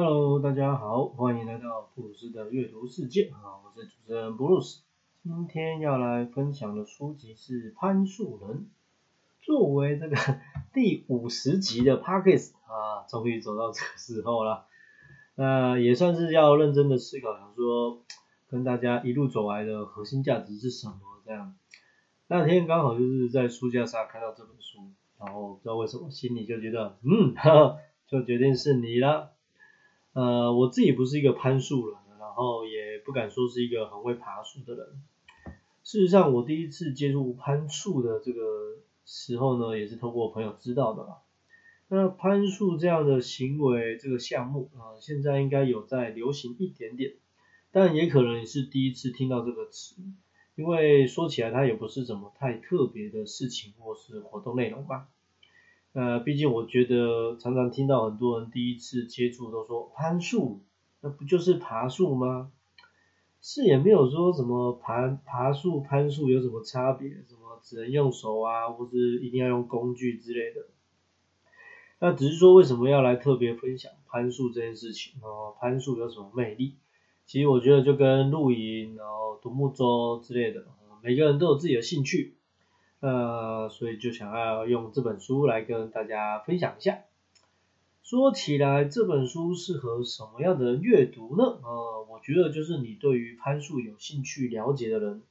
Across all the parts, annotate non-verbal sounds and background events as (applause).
Hello，大家好，欢迎来到布鲁斯的阅读世界啊，我是主持人布鲁斯。今天要来分享的书籍是《潘树人》，作为这个 (laughs) 第五十集的 p a c k e s 啊，终于走到这个时候了。那也算是要认真的思考，想说跟大家一路走来的核心价值是什么这样。那天刚好就是在书架上看到这本书，然后不知道为什么心里就觉得，嗯，(laughs) 就决定是你了。呃，我自己不是一个攀树人，然后也不敢说是一个很会爬树的人。事实上，我第一次接触攀树的这个时候呢，也是通过朋友知道的啦。那攀树这样的行为，这个项目啊，现在应该有在流行一点点，但也可能是第一次听到这个词。因为说起来，它也不是什么太特别的事情或是活动内容吧。呃，毕竟我觉得常常听到很多人第一次接触都说攀树，那不就是爬树吗？是也没有说什么爬爬树、攀树有什么差别，什么只能用手啊，或是一定要用工具之类的。那只是说为什么要来特别分享攀树这件事情哦？攀树有什么魅力？其实我觉得就跟露营，然后独木舟之类的，每个人都有自己的兴趣，呃，所以就想要用这本书来跟大家分享一下。说起来，这本书适合什么样的人阅读呢？呃，我觉得就是你对于攀树有兴趣了解的人，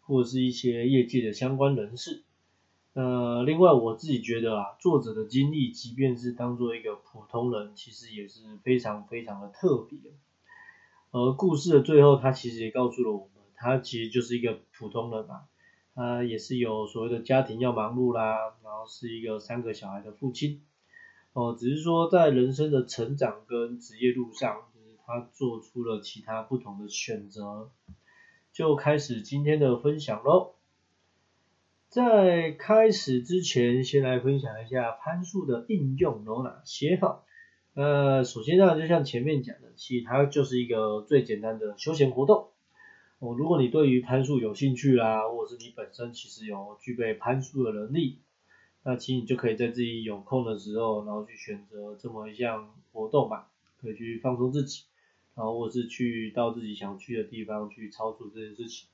或者是一些业界的相关人士。呃，另外我自己觉得啊，作者的经历，即便是当做一个普通人，其实也是非常非常的特别。而故事的最后，他其实也告诉了我们，他其实就是一个普通人嘛，他也是有所谓的家庭要忙碌啦，然后是一个三个小孩的父亲，哦，只是说在人生的成长跟职业路上，就是他做出了其他不同的选择，就开始今天的分享喽。在开始之前，先来分享一下攀树的应用有哪些哈。呃，首先呢，就像前面讲的，其实它就是一个最简单的休闲活动。哦，如果你对于攀树有兴趣啦，或者是你本身其实有具备攀树的能力，那其实你就可以在自己有空的时候，然后去选择这么一项活动吧，可以去放松自己，然后或是去到自己想去的地方去操作这件事情，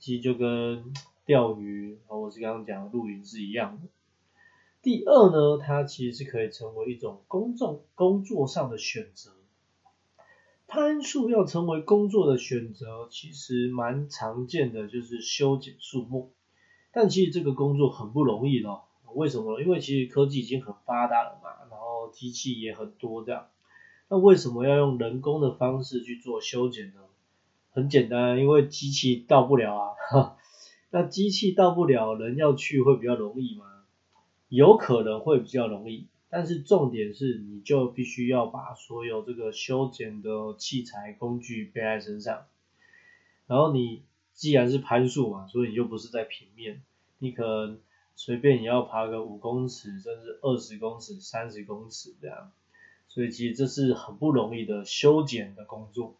其实就跟钓鱼，或者是刚刚讲的露营是一样的。第二呢，它其实是可以成为一种公众工作上的选择。攀树要成为工作的选择，其实蛮常见的，就是修剪树木。但其实这个工作很不容易的，为什么？因为其实科技已经很发达了嘛，然后机器也很多这样。那为什么要用人工的方式去做修剪呢？很简单，因为机器到不了啊。(laughs) 那机器到不了，人要去会比较容易吗？有可能会比较容易，但是重点是你就必须要把所有这个修剪的器材工具背在身上。然后你既然是攀树嘛，所以你就不是在平面，你可能随便你要爬个五公尺，甚至二十公尺、三十公尺这样。所以其实这是很不容易的修剪的工作。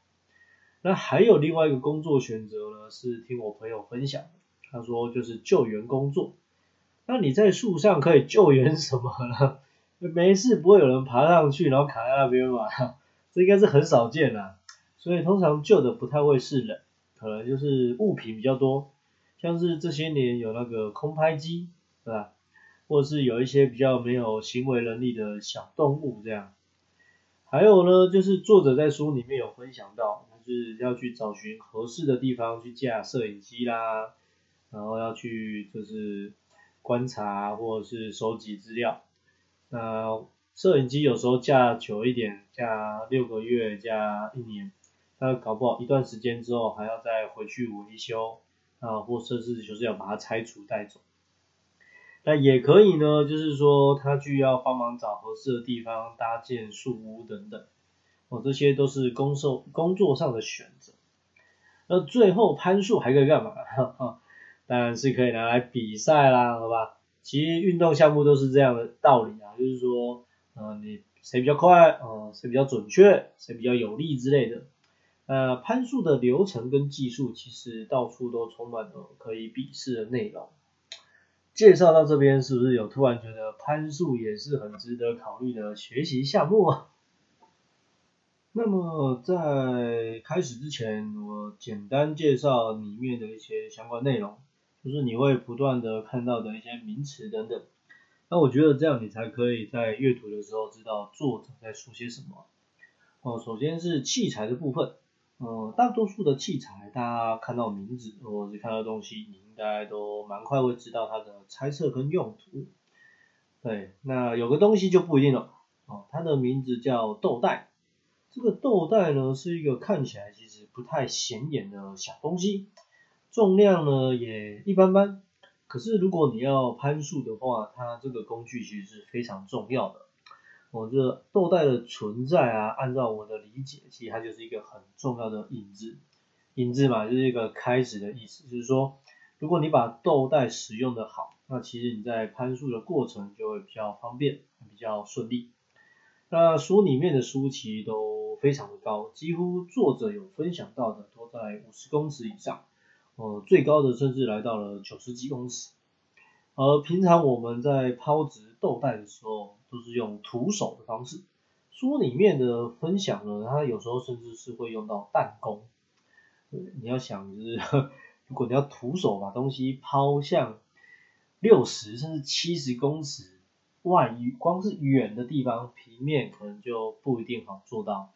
那还有另外一个工作选择呢，是听我朋友分享，他说就是救援工作。那你在树上可以救援什么呢？没事，不会有人爬上去然后卡在那边吧？(laughs) 这应该是很少见的，所以通常旧的不太会是人，可能就是物品比较多，像是这些年有那个空拍机，对吧？或者是有一些比较没有行为能力的小动物这样。还有呢，就是作者在书里面有分享到，就是要去找寻合适的地方去架摄影机啦，然后要去就是。观察或者是收集资料，那摄影机有时候架久一点，架六个月、架一年，那搞不好一段时间之后还要再回去维修啊，或甚至就是要把它拆除带走。那也可以呢，就是说他去要帮忙找合适的地方搭建树屋等等，哦，这些都是工作工作上的选择。那最后攀树还可以干嘛？哈 (laughs) 哈当然是可以拿来比赛啦，好吧？其实运动项目都是这样的道理啊，就是说，呃，你谁比较快，呃，谁比较准确，谁比较有力之类的。呃，攀树的流程跟技术其实到处都充满了可以比试的内容。介绍到这边，是不是有突然觉得攀树也是很值得考虑的学习项目啊？那么在开始之前，我简单介绍里面的一些相关内容，就是你会不断的看到的一些名词等等。那我觉得这样你才可以在阅读的时候知道作者在说些什么。哦，首先是器材的部分，呃，大多数的器材大家看到名字或者是看到东西，你应该都蛮快会知道它的猜测跟用途。对，那有个东西就不一定了。哦，它的名字叫豆袋。这个豆袋呢是一个看起来其实不太显眼的小东西，重量呢也一般般。可是如果你要攀树的话，它这个工具其实是非常重要的。我这豆袋的存在啊，按照我的理解，其实它就是一个很重要的引子。引子嘛，就是一个开始的意思，就是说，如果你把豆袋使用的好，那其实你在攀树的过程就会比较方便，比较顺利。那书里面的书其实都。非常的高，几乎作者有分享到的都在五十公尺以上，呃，最高的甚至来到了九十几公尺。而平常我们在抛掷豆弹的时候，都是用徒手的方式。书里面的分享呢，它有时候甚至是会用到弹弓。你要想，就是如果你要徒手把东西抛向六十甚至七十公尺外，光是远的地方，平面可能就不一定好做到。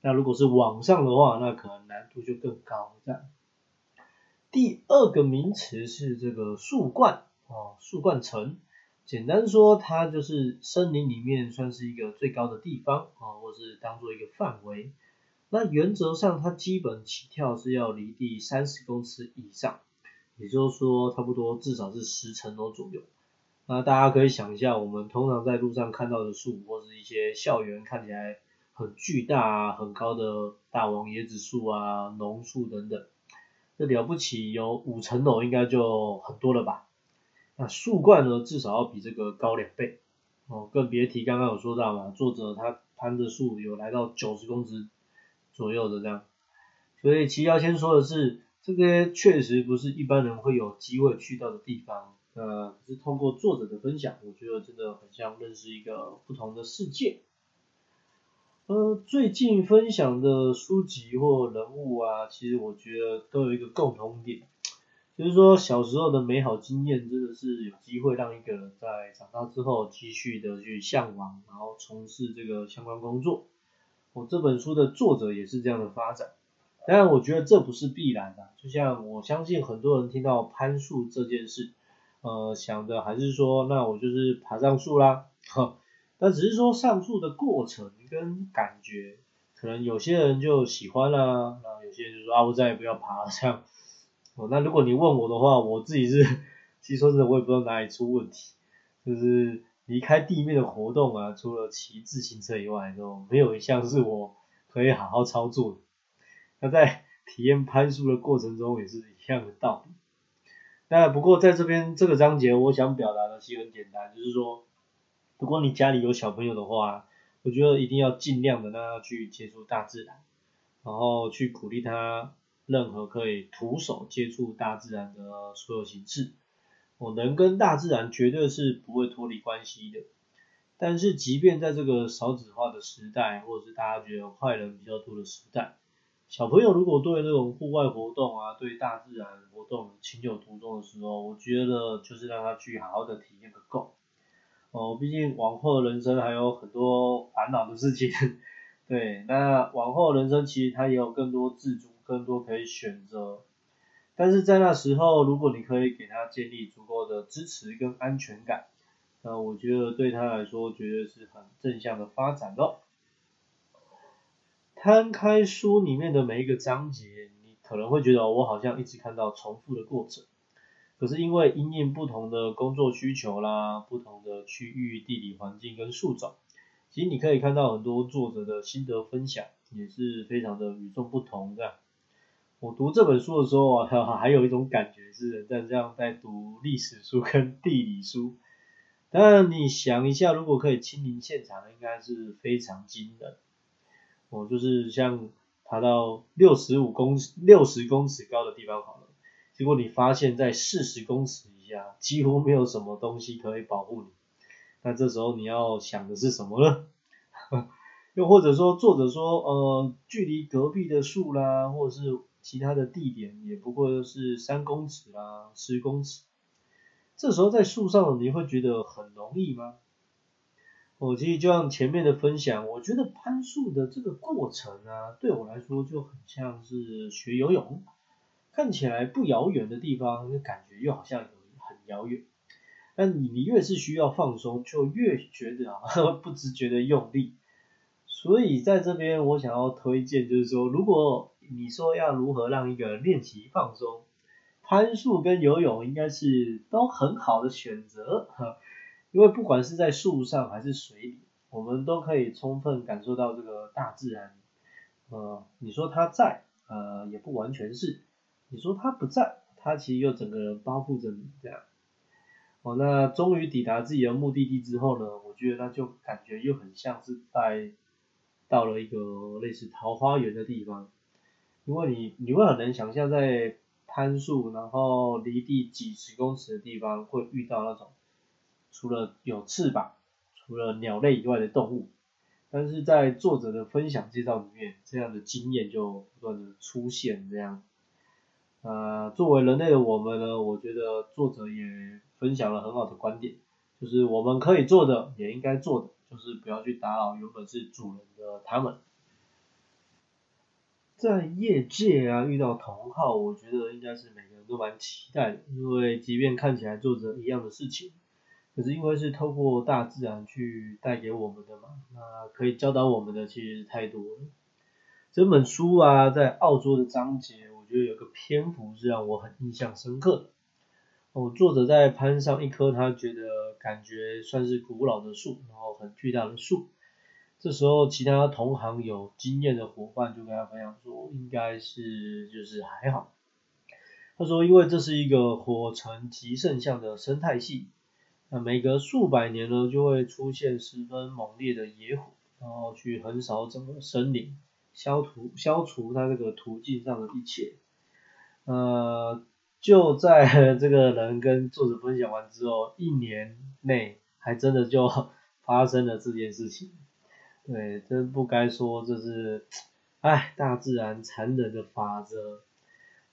那如果是网上的话，那可能难度就更高。这样，第二个名词是这个树冠哦，树冠层。简单说，它就是森林里面算是一个最高的地方啊，或是当做一个范围。那原则上，它基本起跳是要离地三十公尺以上，也就是说，差不多至少是十层楼左右。那大家可以想一下，我们通常在路上看到的树，或是一些校园看起来。很巨大啊，很高的大王椰子树啊，榕树等等，这了不起有五层楼应该就很多了吧？那树冠呢，至少要比这个高两倍哦，更别提刚刚有说到嘛，作者他攀的树有来到九十公尺左右的这样，所以其要先说的是，这个确实不是一般人会有机会去到的地方，呃，是通过作者的分享，我觉得真的很像认识一个不同的世界。呃，最近分享的书籍或人物啊，其实我觉得都有一个共同点，就是说小时候的美好经验真的是有机会让一个人在长大之后继续的去向往，然后从事这个相关工作。我这本书的作者也是这样的发展，当然我觉得这不是必然的，就像我相信很多人听到攀树这件事，呃，想的还是说，那我就是爬上树啦，呵。(laughs) 那只是说上树的过程跟感觉，可能有些人就喜欢啦，然后有些人就说啊，我再也不要爬了这样。哦，那如果你问我的话，我自己是，(laughs) 其实说真的，我也不知道哪里出问题，就是离开地面的活动啊，除了骑自行车以外，都没有一项是我可以好好操作的。那在体验攀树的过程中，也是一样的道理。那不过在这边这个章节，我想表达的其实很简单，就是说。如果你家里有小朋友的话，我觉得一定要尽量的让他去接触大自然，然后去鼓励他任何可以徒手接触大自然的所有形式。我能跟大自然绝对是不会脱离关系的。但是即便在这个少子化的时代，或者是大家觉得坏人比较多的时代，小朋友如果对那种户外活动啊，对大自然活动情有独钟的时候，我觉得就是让他去好好的体验个够。哦，毕竟往后的人生还有很多烦恼的事情，(laughs) 对，那往后人生其实他也有更多自主，更多可以选择，但是在那时候，如果你可以给他建立足够的支持跟安全感，那我觉得对他来说绝对是很正向的发展咯。摊开书里面的每一个章节，你可能会觉得我好像一直看到重复的过程。可是因为因应不同的工作需求啦，不同的区域地理环境跟树种，其实你可以看到很多作者的心得分享，也是非常的与众不同的。我读这本书的时候啊，(laughs) 还有一种感觉是在这样在读历史书跟地理书。当然你想一下，如果可以亲临现场，应该是非常惊人。我就是像爬到六十五公六十公尺高的地方好了。结果你发现，在四十公尺以下，几乎没有什么东西可以保护你。那这时候你要想的是什么呢？(laughs) 又或者说作者说，呃，距离隔壁的树啦，或者是其他的地点，也不过是三公尺啦，十公尺。这时候在树上，你会觉得很容易吗？我其实就像前面的分享，我觉得攀树的这个过程啊，对我来说就很像是学游泳，看起来不遥远的地方，就感觉又好像很遥远。但你你越是需要放松，就越觉得啊 (laughs) 不自觉的用力。所以在这边我想要推荐，就是说，如果你说要如何让一个练习放松，攀树跟游泳应该是都很好的选择哈。因为不管是在树上还是水里，我们都可以充分感受到这个大自然。呃，你说它在，呃，也不完全是；你说他不在，他其实又整个人包覆着你这样。哦，那终于抵达自己的目的地之后呢，我觉得那就感觉又很像是在到了一个类似桃花源的地方，因为你你会很难想象在攀树，然后离地几十公尺的地方会遇到那种。除了有翅膀，除了鸟类以外的动物，但是在作者的分享介绍里面，这样的经验就不断的出现。这样，呃，作为人类的我们呢，我觉得作者也分享了很好的观点，就是我们可以做的，也应该做的，就是不要去打扰原本是主人的他们。在业界啊，遇到同好，我觉得应该是每个人都蛮期待的，因为即便看起来做着一样的事情。可是因为是透过大自然去带给我们的嘛，那可以教导我们的其实太多了。这本书啊，在澳洲的章节，我觉得有个篇幅是让我很印象深刻的。哦，作者在攀上一棵他觉得感觉算是古老的树，然后很巨大的树。这时候，其他同行有经验的伙伴就跟他分享说，应该是就是还好。他说，因为这是一个火成极盛象的生态系。那每隔数百年呢，就会出现十分猛烈的野火，然后去横扫整个森林，消除消除他这个途径上的一切。呃，就在这个人跟作者分享完之后，一年内还真的就发生了这件事情。对，真不该说这是，哎，大自然残忍的法则。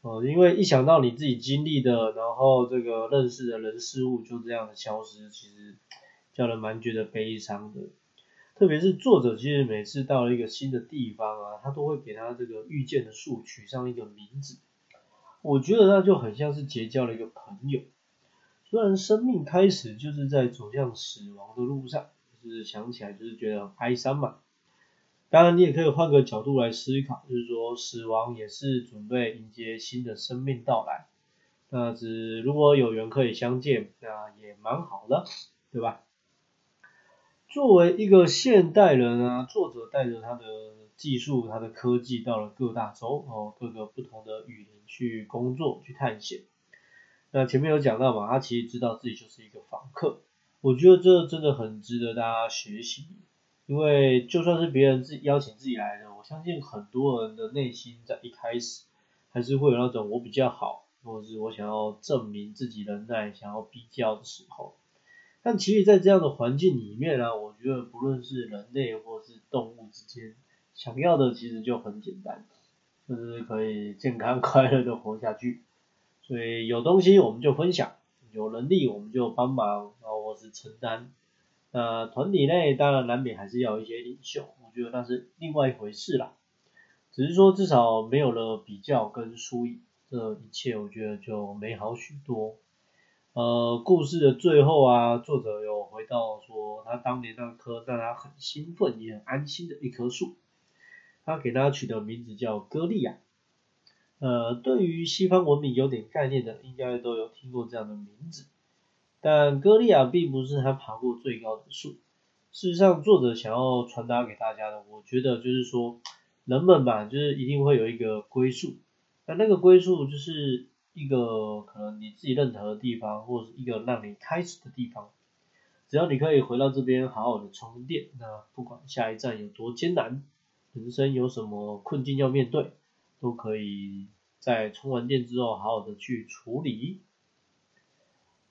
哦，因为一想到你自己经历的，然后这个认识的人事物就这样的消失，其实叫人蛮觉得悲伤的。特别是作者，其实每次到了一个新的地方啊，他都会给他这个遇见的树取上一个名字。我觉得那就很像是结交了一个朋友。虽然生命开始就是在走向死亡的路上，就是想起来就是觉得哀伤嘛。当然，你也可以换个角度来思考，就是说死亡也是准备迎接新的生命到来。那只如果有缘可以相见，那也蛮好的，对吧？作为一个现代人啊，作者带着他的技术、他的科技到了各大洲哦，各个不同的雨林去工作、去探险。那前面有讲到嘛，他其实知道自己就是一个访客。我觉得这真的很值得大家学习。因为就算是别人自邀请自己来的，我相信很多人的内心在一开始还是会有那种我比较好，或者是我想要证明自己能耐、想要比较的时候。但其实，在这样的环境里面呢，我觉得不论是人类或是动物之间，想要的其实就很简单，就是可以健康 (laughs) 快乐的活下去。所以有东西我们就分享，有能力我们就帮忙，然后或是承担。呃，团体内当然难免还是要一些领袖，我觉得那是另外一回事啦。只是说至少没有了比较跟输赢，这一切我觉得就美好许多。呃，故事的最后啊，作者有回到说他当年那棵让他很兴奋也很安心的一棵树，他给他取的名字叫歌利亚。呃，对于西方文明有点概念的，应该都有听过这样的名字。但歌利亚并不是他爬过最高的树。事实上，作者想要传达给大家的，我觉得就是说，人们吧，就是一定会有一个归宿。那那个归宿就是一个可能你自己认同的地方，或者是一个让你开始的地方。只要你可以回到这边好好的充电，那不管下一站有多艰难，人生有什么困境要面对，都可以在充完电之后好好的去处理。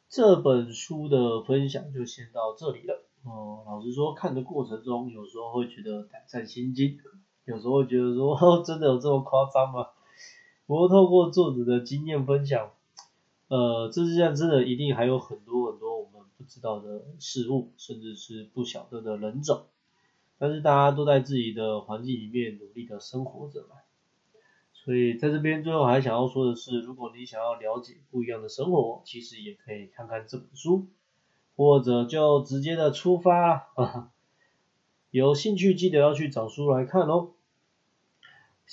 这本书的分享就先到这里了，哦，老实说，看的过程中有时候会觉得胆战心惊，有时候会觉得说，(laughs) 真的有这么夸张吗？不过透过作者的经验分享，呃，这世上真的一定还有很多很多我们不知道的事物，甚至是不晓得的人种。但是大家都在自己的环境里面努力的生活着嘛。所以在这边最后还想要说的是，如果你想要了解不一样的生活，其实也可以看看这本书。或者就直接的出发，(laughs) 有兴趣记得要去找书来看哦。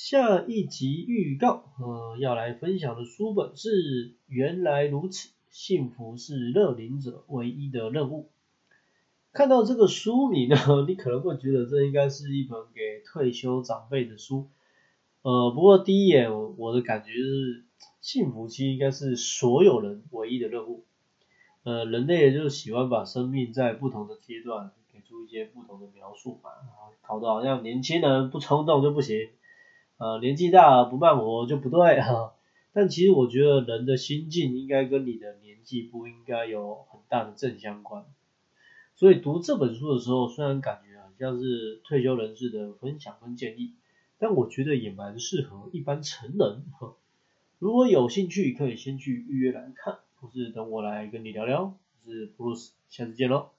下一集预告，呃，要来分享的书本是《原来如此，幸福是乐龄者唯一的任务》。看到这个书名呢，(laughs) 你可能会觉得这应该是一本给退休长辈的书，呃，不过第一眼我的感觉是，幸福其实应该是所有人唯一的任务。呃，人类就是喜欢把生命在不同的阶段给出一些不同的描述嘛，搞得好像年轻人不冲动就不行，呃，年纪大不慢活就不对哈。但其实我觉得人的心境应该跟你的年纪不应该有很大的正相关。所以读这本书的时候，虽然感觉好像是退休人士的分享跟建议，但我觉得也蛮适合一般成人哈。如果有兴趣，可以先去预约来看。或是等我来跟你聊聊，我是 Bruce，，下次见喽。